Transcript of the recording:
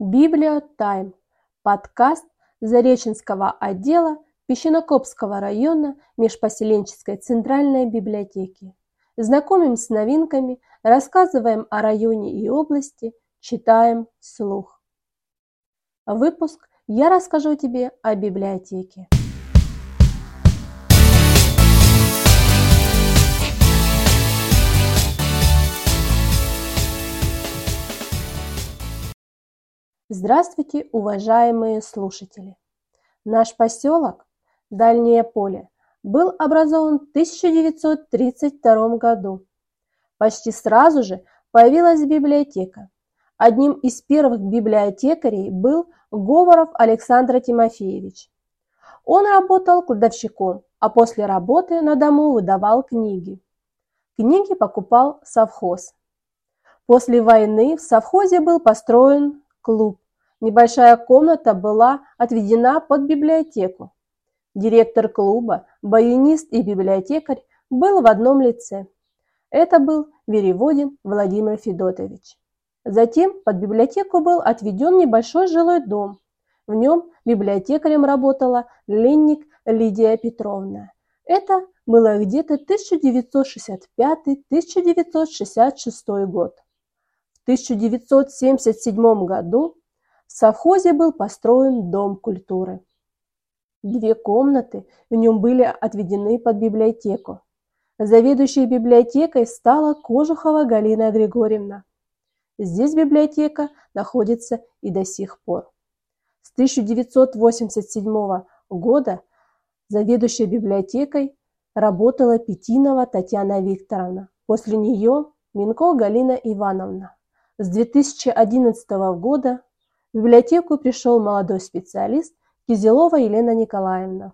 БиблиоТайм. Подкаст Зареченского отдела Песчанокопского района Межпоселенческой центральной библиотеки. Знакомим с новинками, рассказываем о районе и области, читаем вслух. Выпуск «Я расскажу тебе о библиотеке». Здравствуйте, уважаемые слушатели! Наш поселок, Дальнее поле, был образован в 1932 году. Почти сразу же появилась библиотека. Одним из первых библиотекарей был Говоров Александр Тимофеевич. Он работал кладовщиком, а после работы на дому выдавал книги. Книги покупал совхоз. После войны в совхозе был построен клуб. Небольшая комната была отведена под библиотеку. Директор клуба, баянист и библиотекарь был в одном лице. Это был Вереводин Владимир Федотович. Затем под библиотеку был отведен небольшой жилой дом. В нем библиотекарем работала Ленник Лидия Петровна. Это было где-то 1965-1966 год. В 1977 году в совхозе был построен Дом культуры. Две комнаты в нем были отведены под библиотеку. Заведующей библиотекой стала Кожухова Галина Григорьевна. Здесь библиотека находится и до сих пор. С 1987 года заведующей библиотекой работала Петинова Татьяна Викторовна. После нее Минко Галина Ивановна. С 2011 года в библиотеку пришел молодой специалист Кизелова Елена Николаевна.